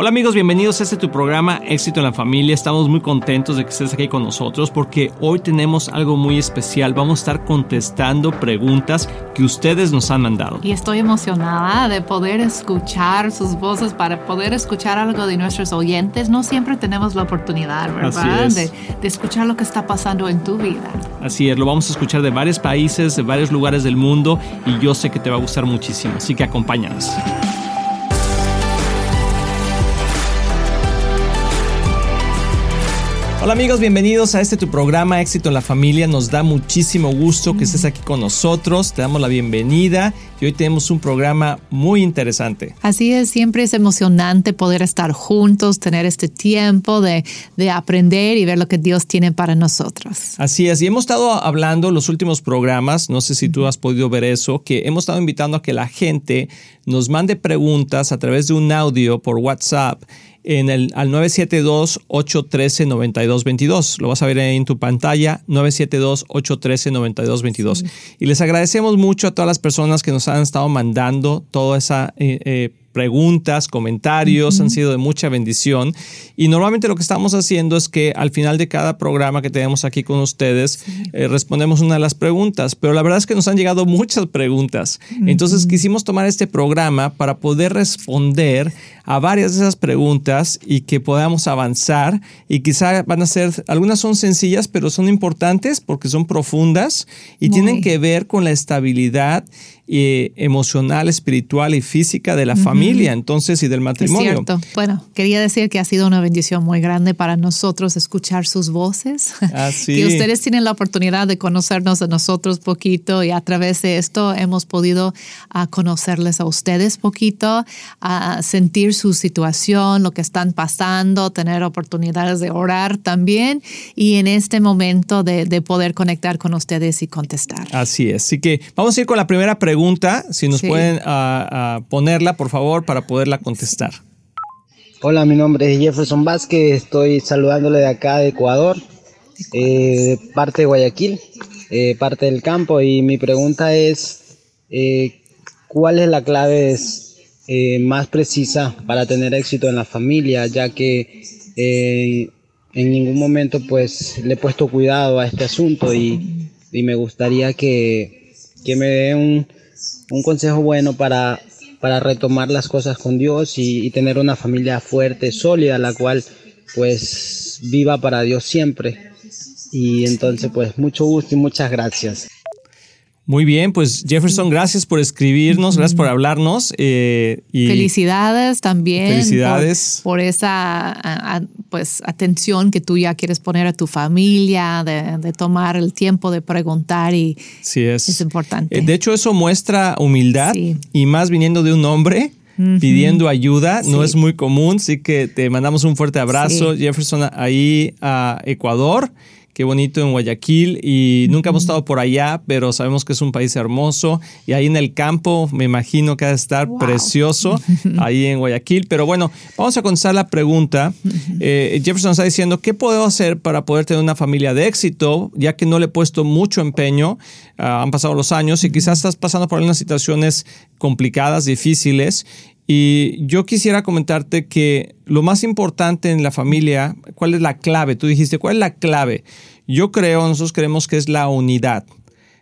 Hola amigos, bienvenidos a este tu programa Éxito en la Familia. Estamos muy contentos de que estés aquí con nosotros porque hoy tenemos algo muy especial. Vamos a estar contestando preguntas que ustedes nos han mandado. Y estoy emocionada de poder escuchar sus voces, para poder escuchar algo de nuestros oyentes. No siempre tenemos la oportunidad, ¿verdad? De, de escuchar lo que está pasando en tu vida. Así es, lo vamos a escuchar de varios países, de varios lugares del mundo y yo sé que te va a gustar muchísimo. Así que acompáñanos. Hola amigos, bienvenidos a este tu programa Éxito en la Familia. Nos da muchísimo gusto que estés aquí con nosotros. Te damos la bienvenida y hoy tenemos un programa muy interesante. Así es, siempre es emocionante poder estar juntos, tener este tiempo de, de aprender y ver lo que Dios tiene para nosotros. Así es, y hemos estado hablando los últimos programas, no sé si tú has podido ver eso, que hemos estado invitando a que la gente nos mande preguntas a través de un audio por WhatsApp en el, al 972-813-9222. Lo vas a ver ahí en tu pantalla, 972-813-9222. Y les agradecemos mucho a todas las personas que nos han estado mandando toda esa... Eh, eh, preguntas, comentarios, han sido de mucha bendición. Y normalmente lo que estamos haciendo es que al final de cada programa que tenemos aquí con ustedes, eh, respondemos una de las preguntas, pero la verdad es que nos han llegado muchas preguntas. Entonces quisimos tomar este programa para poder responder a varias de esas preguntas y que podamos avanzar. Y quizá van a ser, algunas son sencillas, pero son importantes porque son profundas y tienen que ver con la estabilidad eh, emocional, espiritual y física de la familia, entonces, y del matrimonio. Es cierto. Bueno, quería decir que ha sido una bendición muy grande para nosotros escuchar sus voces. Así. que ustedes tienen la oportunidad de conocernos a nosotros poquito y a través de esto hemos podido a conocerles a ustedes poquito, a sentir su situación, lo que están pasando, tener oportunidades de orar también y en este momento de, de poder conectar con ustedes y contestar. Así es. Así que vamos a ir con la primera pregunta pregunta, si nos pueden uh, ponerla, por favor, para poderla contestar. Hola, mi nombre es Jefferson Vázquez, estoy saludándole de acá de Ecuador, eh, parte de Guayaquil, eh, parte del campo, y mi pregunta es, eh, ¿cuál es la clave eh, más precisa para tener éxito en la familia? Ya que eh, en ningún momento pues le he puesto cuidado a este asunto y, y me gustaría que, que me dé un, un consejo bueno para, para retomar las cosas con Dios y, y, tener una familia fuerte, sólida, la cual pues viva para Dios siempre. Y entonces pues mucho gusto y muchas gracias. Muy bien, pues Jefferson, gracias por escribirnos, gracias por hablarnos. Eh, y felicidades también. Felicidades. Por, por esa a, a, pues, atención que tú ya quieres poner a tu familia, de, de, tomar el tiempo de preguntar y sí es. es importante. Eh, de hecho, eso muestra humildad sí. y más viniendo de un hombre. Pidiendo ayuda, sí. no es muy común, así que te mandamos un fuerte abrazo, sí. Jefferson, ahí a Ecuador qué bonito en Guayaquil y nunca hemos estado por allá, pero sabemos que es un país hermoso y ahí en el campo me imagino que ha de estar wow. precioso ahí en Guayaquil. Pero bueno, vamos a contestar la pregunta. Eh, Jefferson está diciendo, ¿qué puedo hacer para poder tener una familia de éxito? Ya que no le he puesto mucho empeño, uh, han pasado los años y quizás estás pasando por algunas situaciones complicadas, difíciles y yo quisiera comentarte que lo más importante en la familia, ¿cuál es la clave? Tú dijiste, ¿cuál es la clave? Yo creo, nosotros creemos que es la unidad.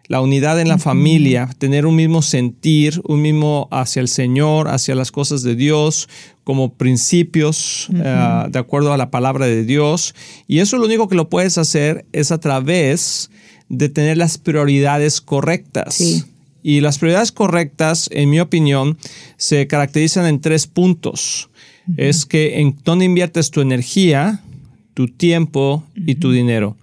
La unidad en la uh -huh. familia, tener un mismo sentir, un mismo hacia el Señor, hacia las cosas de Dios, como principios, uh -huh. uh, de acuerdo a la palabra de Dios. Y eso lo único que lo puedes hacer es a través de tener las prioridades correctas. Sí. Y las prioridades correctas, en mi opinión, se caracterizan en tres puntos. Uh -huh. Es que en dónde inviertes tu energía, tu tiempo uh -huh. y tu dinero.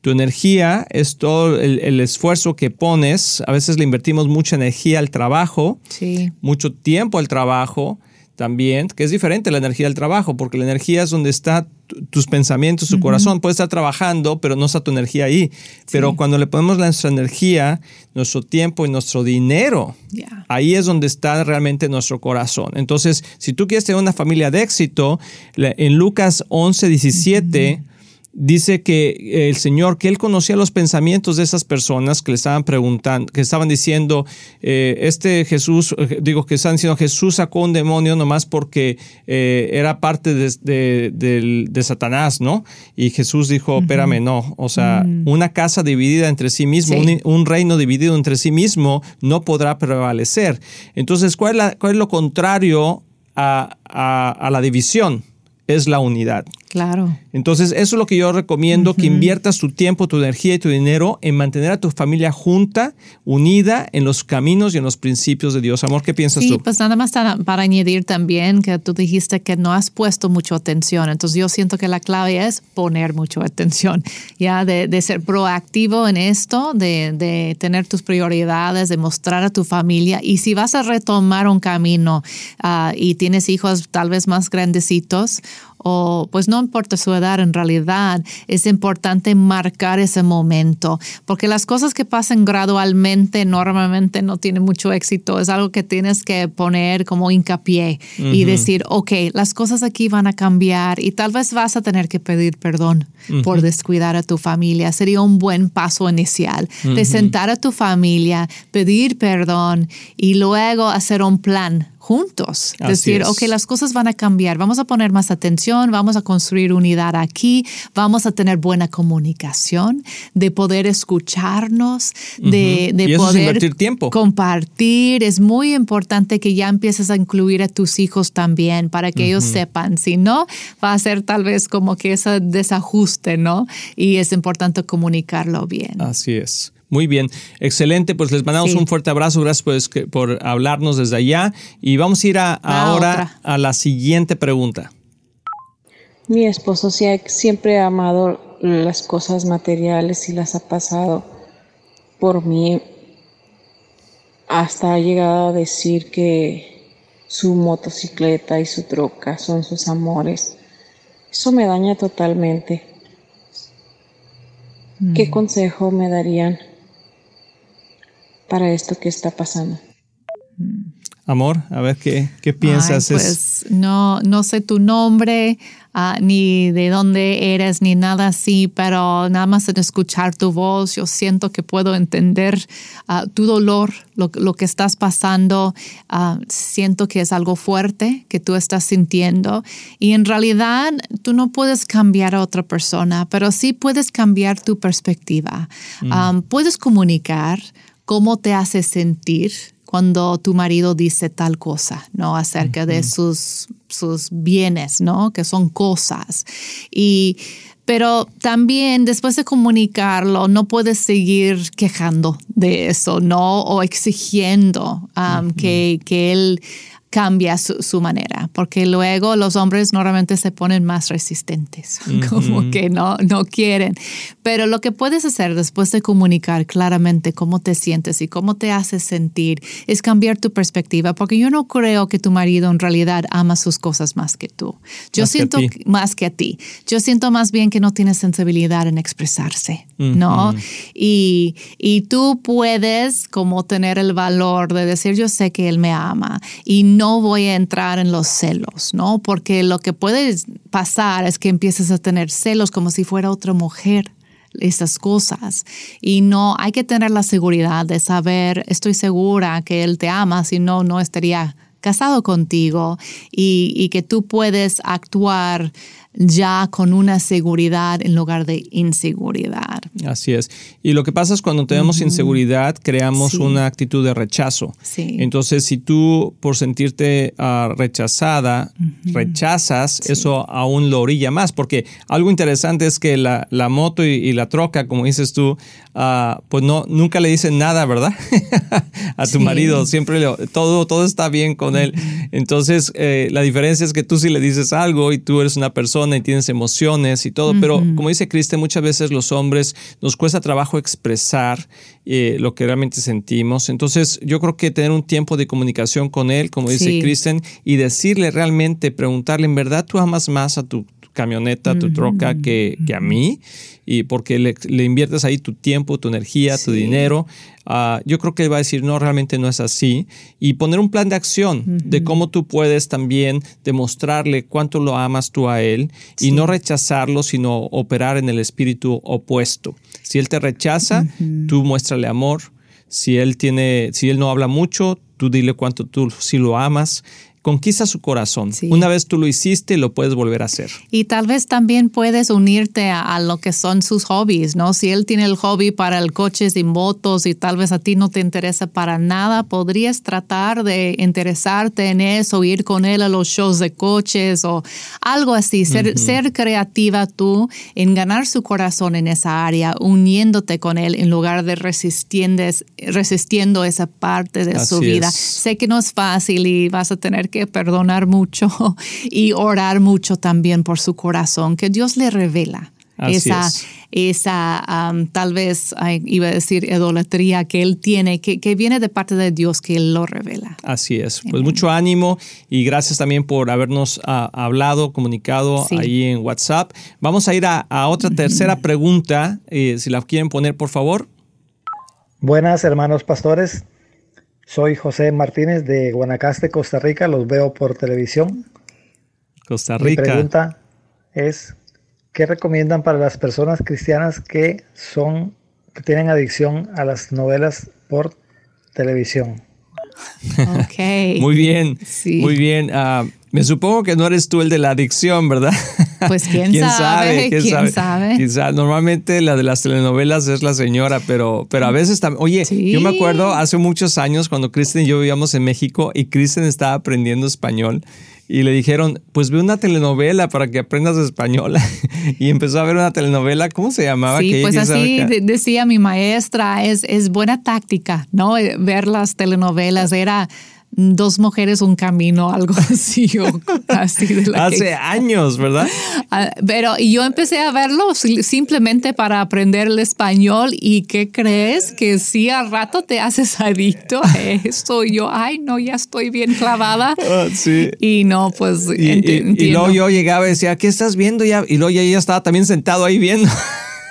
Tu energía es todo el, el, esfuerzo que pones. A veces le invertimos mucha energía al trabajo, sí. mucho tiempo al trabajo también, que es diferente la energía del trabajo, porque la energía es donde está tus pensamientos, tu uh -huh. corazón. Puede estar trabajando, pero no está tu energía ahí. Sí. Pero cuando le ponemos nuestra energía, nuestro tiempo y nuestro dinero, yeah. ahí es donde está realmente nuestro corazón. Entonces, si tú quieres tener una familia de éxito, en Lucas 11, 17, uh -huh dice que el Señor, que Él conocía los pensamientos de esas personas que le estaban preguntando, que estaban diciendo, eh, este Jesús, eh, digo que están diciendo, Jesús sacó un demonio nomás porque eh, era parte de, Satanás, ¿no? Y Jesús dijo, espérame, no, o sea, mm. una casa dividida entre sí mismo, un, reino dividido entre sí mismo, no podrá prevalecer. Entonces, ¿cuál es, lo contrario a la división? Es la unidad. Claro. Entonces, eso es lo que yo recomiendo, que inviertas tu tiempo, tu energía y tu dinero en mantener a tu familia junta, unida en los caminos y en los principios de Dios. Amor, ¿qué piensas tú? Sí, pues nada más para añadir también que tú dijiste que no has puesto mucha atención. Entonces, yo siento que la clave es poner mucha atención, ya de, ser proactivo en esto, de, tener tus prioridades, de mostrar a tu familia. Y si vas a retomar un camino ah, y tienes hijos tal vez más grandecitos, o pues no importa su edad en realidad, es importante marcar ese momento, porque las cosas que pasan gradualmente normalmente no tienen mucho éxito, es algo que tienes que poner como hincapié y decir, ok, las cosas aquí van a cambiar y tal vez vas a tener que pedir perdón por descuidar a tu familia. Sería un buen paso inicial de sentar a tu familia, pedir perdón y luego hacer un plan juntos. decir, ok, las cosas van a cambiar, vamos a poner más atención, vamos a construir unidad aquí, vamos a tener buena comunicación, de poder escucharnos, de, poder tiempo. compartir. Es muy importante que ya empieces a incluir a tus hijos también para que ellos sepan. Si no, va a ser tal vez como que ese desajuste, ¿no? Y es importante comunicarlo bien. Así es. Muy bien, excelente. Pues les mandamos un fuerte abrazo. Gracias pues, por hablarnos desde allá. Y vamos a ir ahora a la siguiente pregunta. Mi esposo siempre ha amado las cosas materiales y las ha pasado por mí. Hasta ha llegado a decir que su motocicleta y su troca son sus amores. Eso me daña totalmente. ¿Qué mm. consejo me darían? Para esto que está pasando. Amor, a ver qué, qué piensas. pues no, no sé tu nombre, ah, ni de dónde eres, ni nada así, pero nada más en escuchar tu voz, yo siento que puedo entender ah, tu dolor, lo, lo, que estás pasando. Ah, siento que es algo fuerte que tú estás sintiendo. Y en realidad tú no puedes cambiar a otra persona, pero sí puedes cambiar tu perspectiva. Mm. puedes comunicar cómo te hace sentir cuando tu marido dice tal cosa, ¿no? Acerca de sus, sus bienes, ¿no? Que son cosas. Y, pero también después de comunicarlo, no puedes seguir quejando de eso, ¿no? O exigiendo um, que, que él cambia su, manera, porque luego los hombres normalmente se ponen más resistentes, como que no, no quieren. Pero lo que puedes hacer después de comunicar claramente cómo te sientes y cómo te haces sentir es cambiar tu perspectiva, porque yo no creo que tu marido en realidad ama sus cosas más que tú. Yo siento más que a ti. Yo siento más bien que no tiene sensibilidad en expresarse, ¿no? Y, y tú puedes como tener el valor de decir, yo sé que él me ama y no voy a entrar en los celos, ¿no? Porque lo que puede pasar es que empieces a tener celos como si fuera otra mujer esas cosas. Y no hay que tener la seguridad de saber, estoy segura que él te ama, si no, no estaría casado contigo y, y que tú puedes actuar ya con una seguridad en lugar de inseguridad. Así es. Y lo que pasa es cuando tenemos inseguridad, creamos una actitud de rechazo. Sí. Entonces, si tú por sentirte ah, rechazada, rechazas, eso aún lo orilla más, porque algo interesante es que la, moto y, la troca, como dices tú, ah, pues no, nunca le dicen nada, ¿verdad? A tu marido, siempre todo, todo está bien con él. Entonces, eh, la diferencia es que tú sí le dices algo y tú eres una persona y tienes emociones y todo, pero como dice Kristen, muchas veces los hombres nos cuesta trabajo expresar eh, lo que realmente sentimos. Entonces yo creo que tener un tiempo de comunicación con él, como dice Kristen, y decirle realmente, preguntarle, ¿en verdad tú amas más a tu camioneta, tu troca que, que, a mí, y porque le, le, inviertes ahí tu tiempo, tu energía, tu dinero. Uh, yo creo que él va a decir, no, realmente no es así. Y poner un plan de acción de cómo tú puedes también demostrarle cuánto lo amas tú a él y no rechazarlo, sino operar en el espíritu opuesto. Si él te rechaza, tú muéstrale amor. Si él tiene, si él no habla mucho, tú dile cuánto tú sí lo amas conquista su corazón. Una vez tú lo hiciste, lo puedes volver a hacer. Y tal vez también puedes unirte a, lo que son sus hobbies, ¿no? Si él tiene el hobby para el coches y motos y tal vez a ti no te interesa para nada, podrías tratar de interesarte en eso, ir con él a los shows de coches o algo así, ser, ser creativa tú en ganar su corazón en esa área, uniéndote con él en lugar de resistiendo esa parte de su vida. Sé que no es fácil y vas a tener que perdonar mucho y orar mucho también por su corazón, que Dios le revela. esa, esa tal vez, iba a decir, idolatría que él tiene, que, que, viene de parte de Dios, que él lo revela. Así es. Pues mucho ánimo y gracias también por habernos ah, hablado, comunicado ahí en WhatsApp. Vamos a ir a, otra tercera pregunta, eh, si la quieren poner, por favor. Buenas, hermanos pastores. Soy José Martínez de Guanacaste, Costa Rica. Los veo por televisión. Costa Rica. Mi pregunta es, ¿qué recomiendan para las personas cristianas que son que tienen adicción a las novelas por televisión? Ok. muy bien. Muy bien. Ah, me supongo que no eres tú el de la adicción, ¿verdad? Pues quién, sabe, ¿Quién, sabe? Normalmente la de las telenovelas es la señora, pero, pero a veces también. Oye, yo me acuerdo hace muchos años cuando Kristen y yo vivíamos en México y Kristen estaba aprendiendo español y le dijeron, pues ve una telenovela para que aprendas español. y empezó a ver una telenovela, ¿cómo se llamaba? Sí, pues así decía mi maestra, es, es buena táctica, ¿no? Ver las telenovelas era dos mujeres, un camino, algo así. así de Hace años, ¿verdad? Ah, pero yo empecé a verlo simplemente para aprender el español y ¿qué crees? Que sí, al rato te haces adicto a esto. Y yo, ay, no, ya estoy bien clavada. Ah, sí. Y no, pues y, luego yo llegaba y decía, ¿qué estás viendo ya? Y luego ya ella estaba también sentado ahí viendo.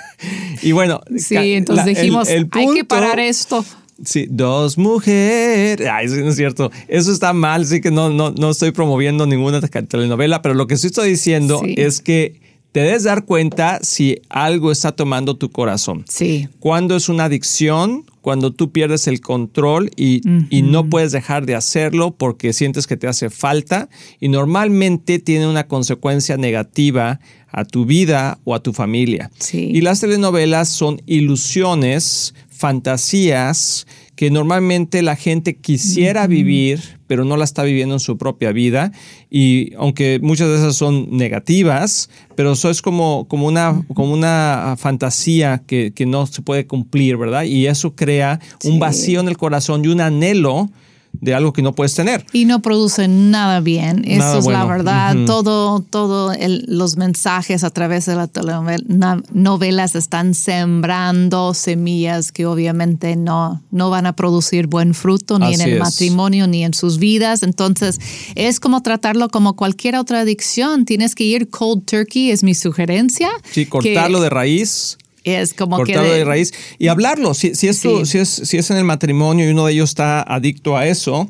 y bueno. Sí, entonces dijimos, hay que parar esto. Sí, dos mujeres. Ay, sí, no es cierto. Eso está mal, sí que no, no, no estoy promoviendo ninguna telenovela, pero lo que sí estoy diciendo es que te debes dar cuenta si algo está tomando tu corazón. Sí. Cuando es una adicción, cuando tú pierdes el control y, y, no puedes dejar de hacerlo porque sientes que te hace falta y normalmente tiene una consecuencia negativa a tu vida o a tu familia. Sí. Y las telenovelas son ilusiones fantasías que normalmente la gente quisiera vivir, pero no la está viviendo en su propia vida. Y aunque muchas de esas son negativas, pero eso es como, como, una, como una fantasía que, no se puede cumplir, ¿verdad? Y eso crea un vacío en el corazón y un anhelo de algo que no puedes tener. Y no producen nada bien, eso es la verdad. Todo, todo los mensajes a través de las novelas están sembrando semillas que obviamente no, no van a producir buen fruto ni en el matrimonio ni en sus vidas. Entonces es como tratarlo como cualquier otra adicción. Tienes que ir cold turkey, es mi sugerencia. Sí, cortarlo de raíz es como cortarlo de raíz y hablarlo. Si, si, es si, es, si es en el matrimonio y uno de ellos está adicto a eso,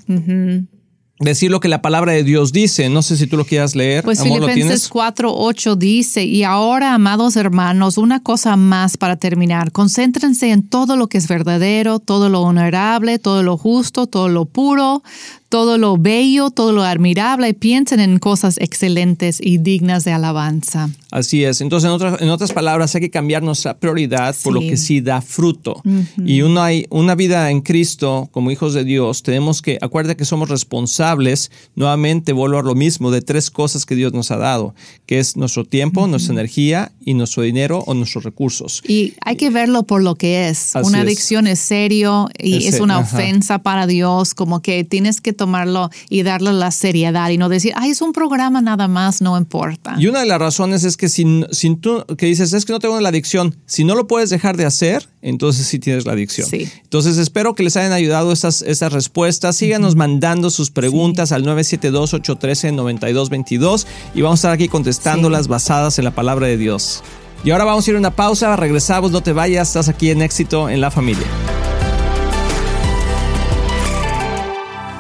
decir lo que la palabra de Dios dice. No sé si tú lo quieras leer. Pues Filipenses 4.8 dice, y ahora, amados hermanos, una cosa más para terminar. Concéntrense en todo lo que es verdadero, todo lo honorable, todo lo justo, todo lo puro, todo lo bello, todo lo admirable, y piensen en cosas excelentes y dignas de alabanza. Así es. Entonces, en otras, en otras palabras, hay que cambiar nuestra prioridad por lo que sí da fruto. Y una, una vida en Cristo, como hijos de Dios, tenemos que, acuérdate que somos responsables, nuevamente vuelvo a lo mismo, de tres cosas que Dios nos ha dado, que es nuestro tiempo, nuestra energía y nuestro dinero o nuestros recursos. Y hay que verlo por lo que es. una adicción es, serio y es, una ofensa para Dios, como que tienes que tomarlo y darle la seriedad y no decir, ay, es un programa nada más, no importa. Y una de las razones es que si, si tú que dices, es que no tengo la adicción, si no lo puedes dejar de hacer, entonces sí tienes la adicción. Entonces espero que les hayan ayudado estas, estas respuestas. Síganos mandando sus preguntas al 972-813-9222 y vamos a estar aquí contestándolas basadas en la palabra de Dios. Y ahora vamos a ir a una pausa, regresamos, no te vayas, estás aquí en éxito en la familia.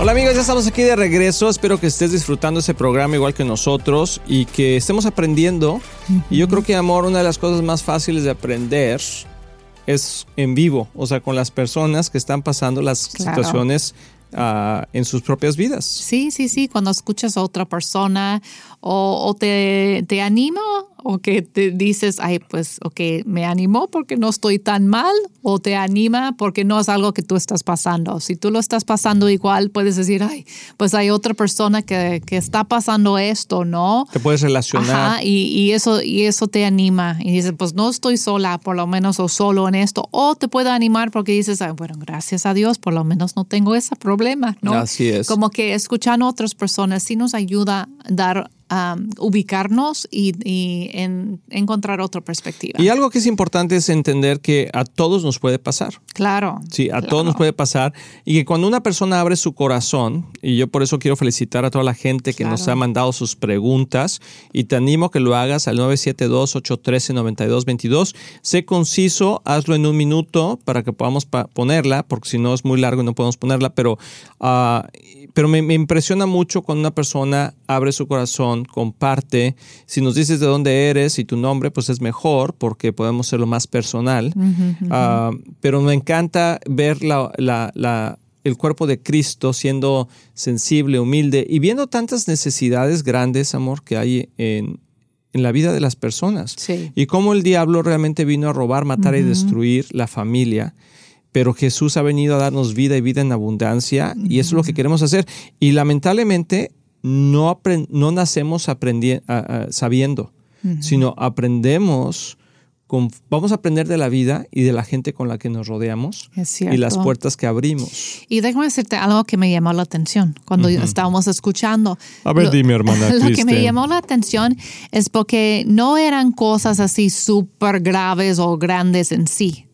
Hola amigos, ya estamos aquí de regreso. Espero que estés disfrutando ese programa igual que nosotros y que estemos aprendiendo. Y yo creo que, amor, una de las cosas más fáciles de aprender es en vivo, o sea, con las personas que están pasando las situaciones ah, en sus propias vidas. Sí, sí, sí, cuando escuchas a otra persona o, te, te anima o que te dices, ay, pues, ok, me animó porque no estoy tan mal, o te anima porque no es algo que tú estás pasando. Si tú lo estás pasando igual, puedes decir, ay, pues hay otra persona que, que está pasando esto, ¿no? Te puedes relacionar. Ajá, y, y, eso, y eso te anima. Y dices, pues no estoy sola, por lo menos, o solo en esto. O te puede animar porque dices, ay, bueno, gracias a Dios, por lo menos no tengo ese problema, ¿no? Así es. Como que escuchando a otras personas sí nos ayuda a dar ubicarnos y, en, encontrar otra perspectiva. Y algo que es importante es entender que a todos nos puede pasar. Claro. Sí, a todos nos puede pasar. Y que cuando una persona abre su corazón, y yo por eso quiero felicitar a toda la gente que nos ha mandado sus preguntas, y te animo a que lo hagas al 972-813-9222. Sé conciso, hazlo en un minuto para que podamos ponerla, porque si no es muy largo y no podemos ponerla, pero, uh, pero me, me impresiona mucho cuando una persona abre su corazón comparte. Si nos dices de dónde eres y tu nombre, pues es mejor porque podemos ser lo más personal. Ah, pero me encanta ver la, el cuerpo de Cristo siendo sensible, humilde y viendo tantas necesidades grandes, amor, que hay en, la vida de las personas. Y cómo el diablo realmente vino a robar, matar y destruir la familia pero Jesús ha venido a darnos vida y vida en abundancia y eso es lo que queremos hacer. Y lamentablemente no, no nacemos sabiendo, sino aprendemos, vamos a aprender de la vida y de la gente con la que nos rodeamos y las puertas que abrimos. Y déjame decirte algo que me llamó la atención cuando estábamos escuchando. A ver, dime, hermana. Lo que me llamó la atención es porque no eran cosas así súper graves o grandes en sí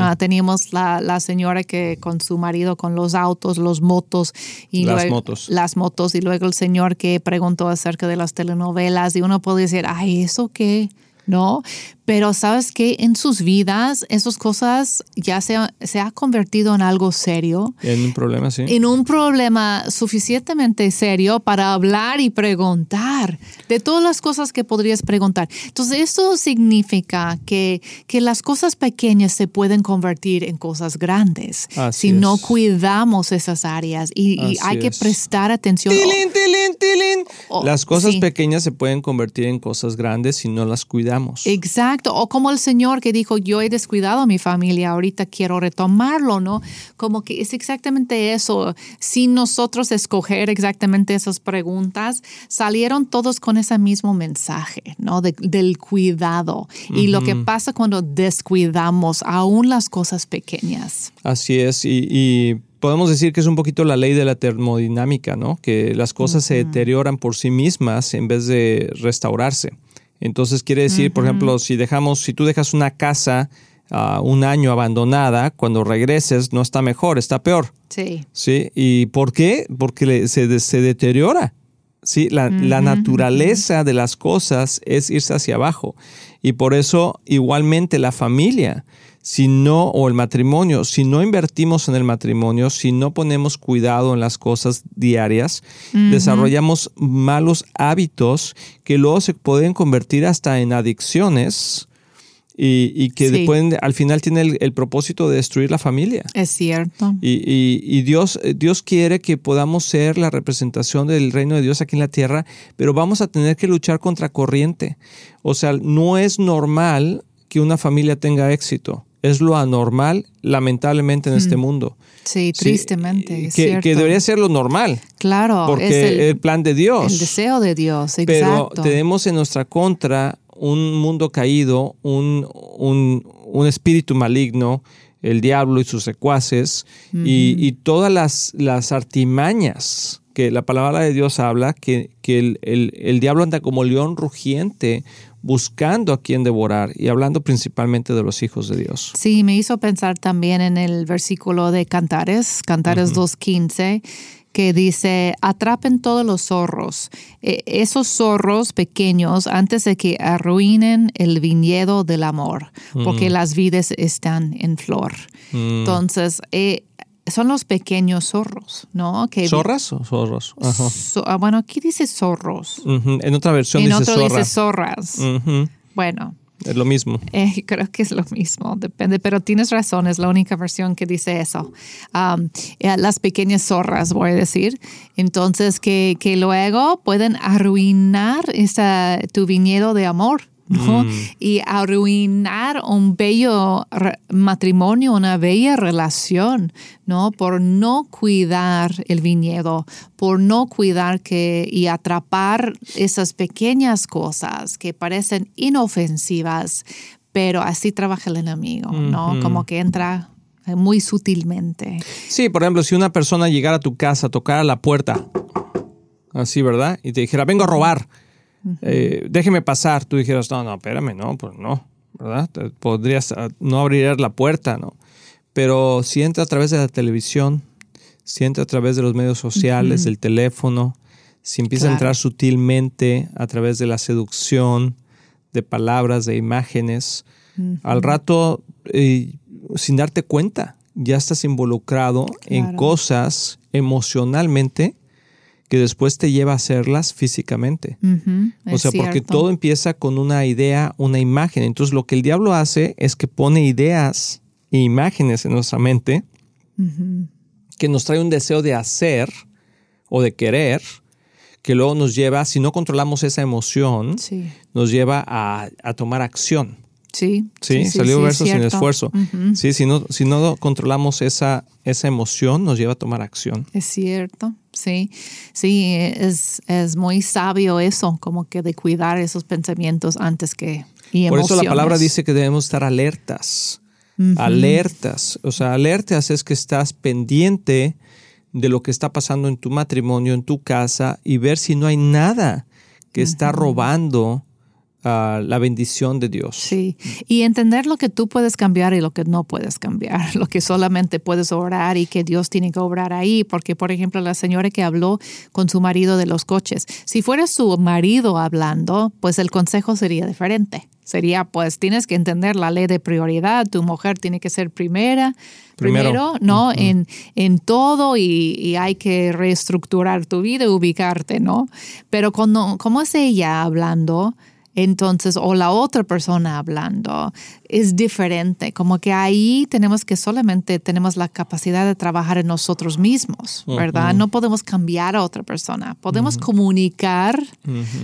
Ah, teníamos la, la, señora que con su marido con los autos, los motos y las luego, motos. Las motos y luego el señor que preguntó acerca de las telenovelas y uno puede decir, ay, ¿eso qué? ¿no? Pero sabes que en sus vidas esas cosas ya se se ha convertido en algo serio. En un problema, sí. En un problema suficientemente serio para hablar y preguntar de todas las cosas que podrías preguntar. Entonces, eso significa que, que las cosas pequeñas se pueden convertir en cosas grandes si no cuidamos esas áreas y, hay que prestar atención. ¡Tilín, tilín, tilín! Oh, las cosas pequeñas se pueden convertir en cosas grandes si no las cuidamos. Exacto. O como el Señor que dijo, yo he descuidado a mi familia, ahorita quiero retomarlo, ¿no? Como que es exactamente eso. Sin nosotros escoger exactamente esas preguntas, salieron todos con ese mismo mensaje, ¿no? del cuidado. Y lo que pasa cuando descuidamos aún las cosas pequeñas. Así es. y, podemos decir que es un poquito la ley de la termodinámica, ¿no? Que las cosas se deterioran por sí mismas en vez de restaurarse. Entonces quiere decir, por ejemplo, si dejamos, si tú dejas una casa uh, un año abandonada, cuando regreses no está mejor, está peor. Sí. ¿Sí? ¿Y por qué? Porque se, se deteriora. ¿sí? La, la, naturaleza de las cosas es irse hacia abajo. Y por eso igualmente la familia si no, o el matrimonio, si no invertimos en el matrimonio, si no ponemos cuidado en las cosas diarias, desarrollamos malos hábitos que luego se pueden convertir hasta en adicciones y, que pueden, al final tiene el, propósito de destruir la familia. Es cierto. Y, Dios, Dios quiere que podamos ser la representación del reino de Dios aquí en la tierra, pero vamos a tener que luchar contra corriente. O sea, no es normal que una familia tenga éxito es lo anormal, lamentablemente, en este mm. mundo. Sí, tristemente. que, que, debería ser lo normal. Claro. Porque es el, plan de Dios. El deseo de Dios, exacto. Pero tenemos en nuestra contra un mundo caído, un, un, espíritu maligno, el diablo y sus secuaces, y, todas las, las artimañas que la palabra de Dios habla, que, que el, el, el, diablo anda como león rugiente buscando a quien devorar y hablando principalmente de los hijos de Dios. Sí, me hizo pensar también en el versículo de Cantares, Cantares 2.15 que dice, atrapen todos los zorros, e, esos zorros pequeños antes de que arruinen el viñedo del amor, porque mm. las vides están en flor. Mm. Entonces, eh, son los pequeños zorros, ¿no? Que ¿Zorras o zorros? Ah, bueno, aquí dice zorros. En otra versión en dice otro dice zorras. Bueno. Es lo mismo. Eh, creo que es lo mismo, depende, pero tienes razón, es la única versión que dice eso. Eh, las pequeñas zorras, voy a decir. Entonces, que, que luego pueden arruinar esa, tu viñedo de amor. Mm. Y arruinar un bello matrimonio, una bella relación, ¿no? Por no cuidar el viñedo, por no cuidar que y atrapar esas pequeñas cosas que parecen inofensivas, pero así trabaja el enemigo, ¿no? Como que entra muy sutilmente. Sí, por ejemplo, si una persona llegara a tu casa, tocara la puerta, así, ¿verdad? Y te dijera, vengo a robar eh, déjeme pasar, tú dijeras, no, no, espérame, no, pues no, ¿verdad? Podrías ah, no abrir la puerta, ¿no? Pero si entra a través de la televisión, si entra a través de los medios sociales, del teléfono, si empieza a entrar sutilmente a través de la seducción, de palabras, de imágenes, al rato, eh, sin darte cuenta, ya estás involucrado en cosas emocionalmente que después te lleva a hacerlas físicamente. o sea, porque todo empieza con una idea, una imagen. Entonces lo que el diablo hace es que pone ideas e imágenes en nuestra mente que nos trae un deseo de hacer o de querer, que luego nos lleva, si no controlamos esa emoción, nos lleva a, a tomar acción. Sí. Sí, salió verso sin esfuerzo. Sí, si no, si no controlamos esa, esa emoción, nos lleva a tomar acción. Es cierto, sí. Sí, es, es muy sabio eso, como que de cuidar esos pensamientos antes que... Y Por eso la palabra dice que debemos estar alertas. Alertas. O sea, alertas es que estás pendiente de lo que está pasando en tu matrimonio, en tu casa, y ver si no hay nada que está robando la bendición de Dios. Sí, y entender lo que tú puedes cambiar y lo que no puedes cambiar, lo que solamente puedes orar y que Dios tiene que obrar ahí, porque por ejemplo la señora que habló con su marido de los coches, si fuera su marido hablando, pues el consejo sería diferente. Sería, pues tienes que entender la ley de prioridad, tu mujer tiene que ser primera, primero, ¿no? en, en todo y, y, hay que reestructurar tu vida, ubicarte, ¿no? Pero cuando, como es ella hablando, entonces, o la otra persona hablando, es diferente, como que ahí tenemos que solamente tenemos la capacidad de trabajar en nosotros mismos, ¿verdad? No podemos cambiar a otra persona, podemos comunicar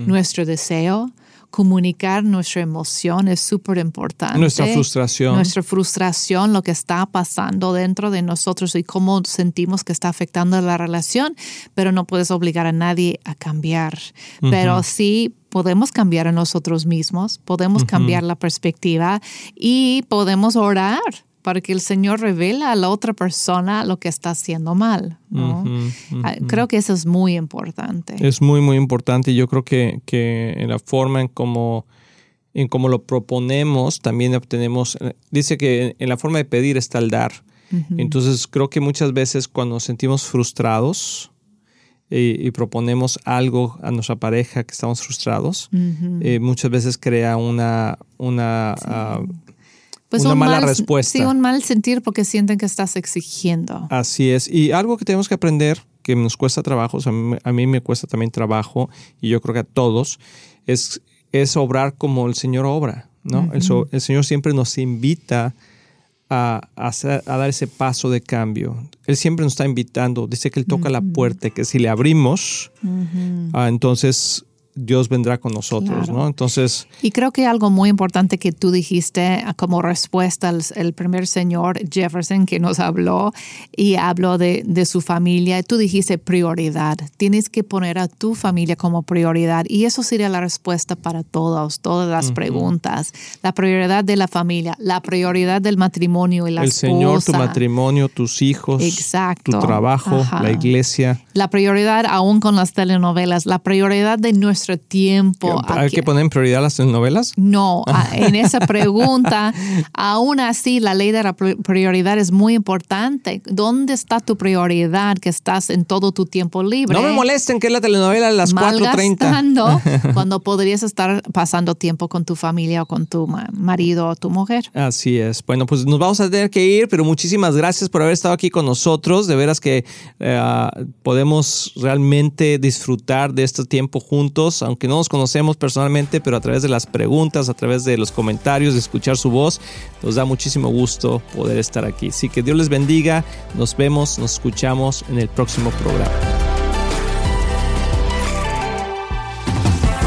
nuestro deseo, comunicar nuestra emoción es súper importante. Nuestra frustración. Nuestra frustración, lo que está pasando dentro de nosotros y cómo sentimos que está afectando la relación, pero no puedes obligar a nadie a cambiar. Pero sí podemos cambiar a nosotros mismos, podemos cambiar la perspectiva y podemos orar para que el Señor revela a la otra persona lo que está haciendo mal. Ah, creo que eso es muy importante. Es muy, muy importante. Yo creo que, que en la forma en cómo en cómo lo proponemos, también obtenemos, eh, dice que en la forma de pedir está el dar. Entonces creo que muchas veces cuando nos sentimos frustrados y, proponemos algo a nuestra pareja que estamos frustrados, eh, muchas veces crea una, una, ah, pues una mala respuesta. Sí, un mal sentir porque sienten que estás exigiendo. Así es. Y algo que tenemos que aprender, que nos cuesta trabajo, a mí me cuesta también trabajo, y yo creo que a todos, es es obrar como el Señor obra, ¿no? el, Señor siempre nos invita a, a, dar ese paso de cambio. Él siempre nos está invitando, dice que Él toca la puerta, que si le abrimos, ah, entonces Dios vendrá con nosotros, ¿no? Entonces... Y creo que algo muy importante que tú dijiste ah, como respuesta al primer señor Jefferson que nos habló y habló de, su familia, tú dijiste prioridad. Tienes que poner a tu familia como prioridad y eso sería la respuesta para todos, todas las preguntas. La prioridad de la familia, la prioridad del matrimonio y la El Señor, tu matrimonio, tus hijos, Exacto. tu trabajo, la iglesia. La prioridad aún con las telenovelas, la prioridad de nuestra tiempo. ¿Hay que poner en prioridad las novelas? No, en esa pregunta, aún así la ley de la prioridad es muy importante. ¿Dónde está tu prioridad que estás en todo tu tiempo libre? No me molesten que es la telenovela a las 4.30. cuando podrías estar pasando tiempo con tu familia o con tu marido o tu mujer. Así es. Bueno, pues nos vamos a tener que ir, pero muchísimas gracias por haber estado aquí con nosotros. De veras que eh, podemos realmente disfrutar de este tiempo juntos aunque no nos conocemos personalmente, pero a través de las preguntas, a través de los comentarios, de escuchar su voz, nos da muchísimo gusto poder estar aquí. Así que Dios les bendiga, nos vemos, nos escuchamos en el próximo programa.